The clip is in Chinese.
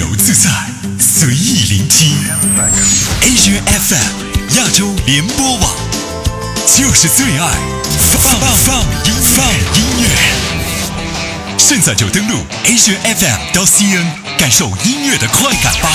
由自在，随意聆听。Asia FM 亚洲联播网，就是最爱放放放音放音乐。现在就登录 Asia FM 到 CN，感受音乐的快感吧。